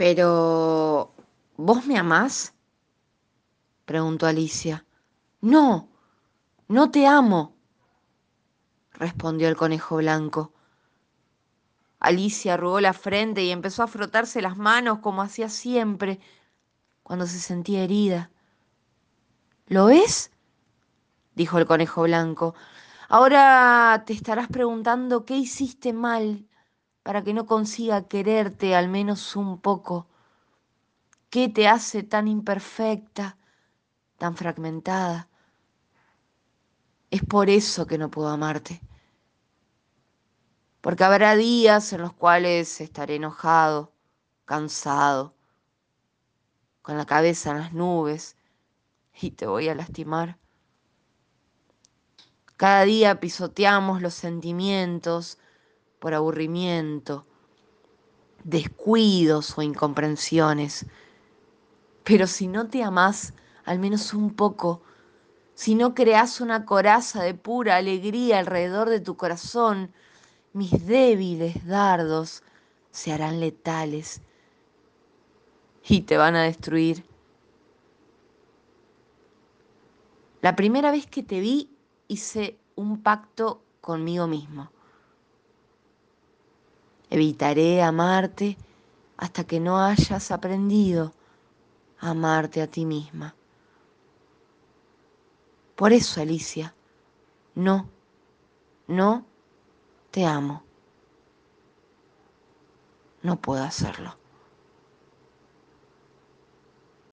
Pero, ¿vos me amás? preguntó Alicia. No, no te amo, respondió el conejo blanco. Alicia arrugó la frente y empezó a frotarse las manos como hacía siempre cuando se sentía herida. ¿Lo ves? dijo el conejo blanco. Ahora te estarás preguntando qué hiciste mal para que no consiga quererte al menos un poco. ¿Qué te hace tan imperfecta, tan fragmentada? Es por eso que no puedo amarte. Porque habrá días en los cuales estaré enojado, cansado, con la cabeza en las nubes y te voy a lastimar. Cada día pisoteamos los sentimientos por aburrimiento, descuidos o incomprensiones. Pero si no te amás al menos un poco, si no creas una coraza de pura alegría alrededor de tu corazón, mis débiles dardos se harán letales y te van a destruir. La primera vez que te vi hice un pacto conmigo mismo. Evitaré amarte hasta que no hayas aprendido a amarte a ti misma. Por eso, Alicia, no, no te amo. No puedo hacerlo.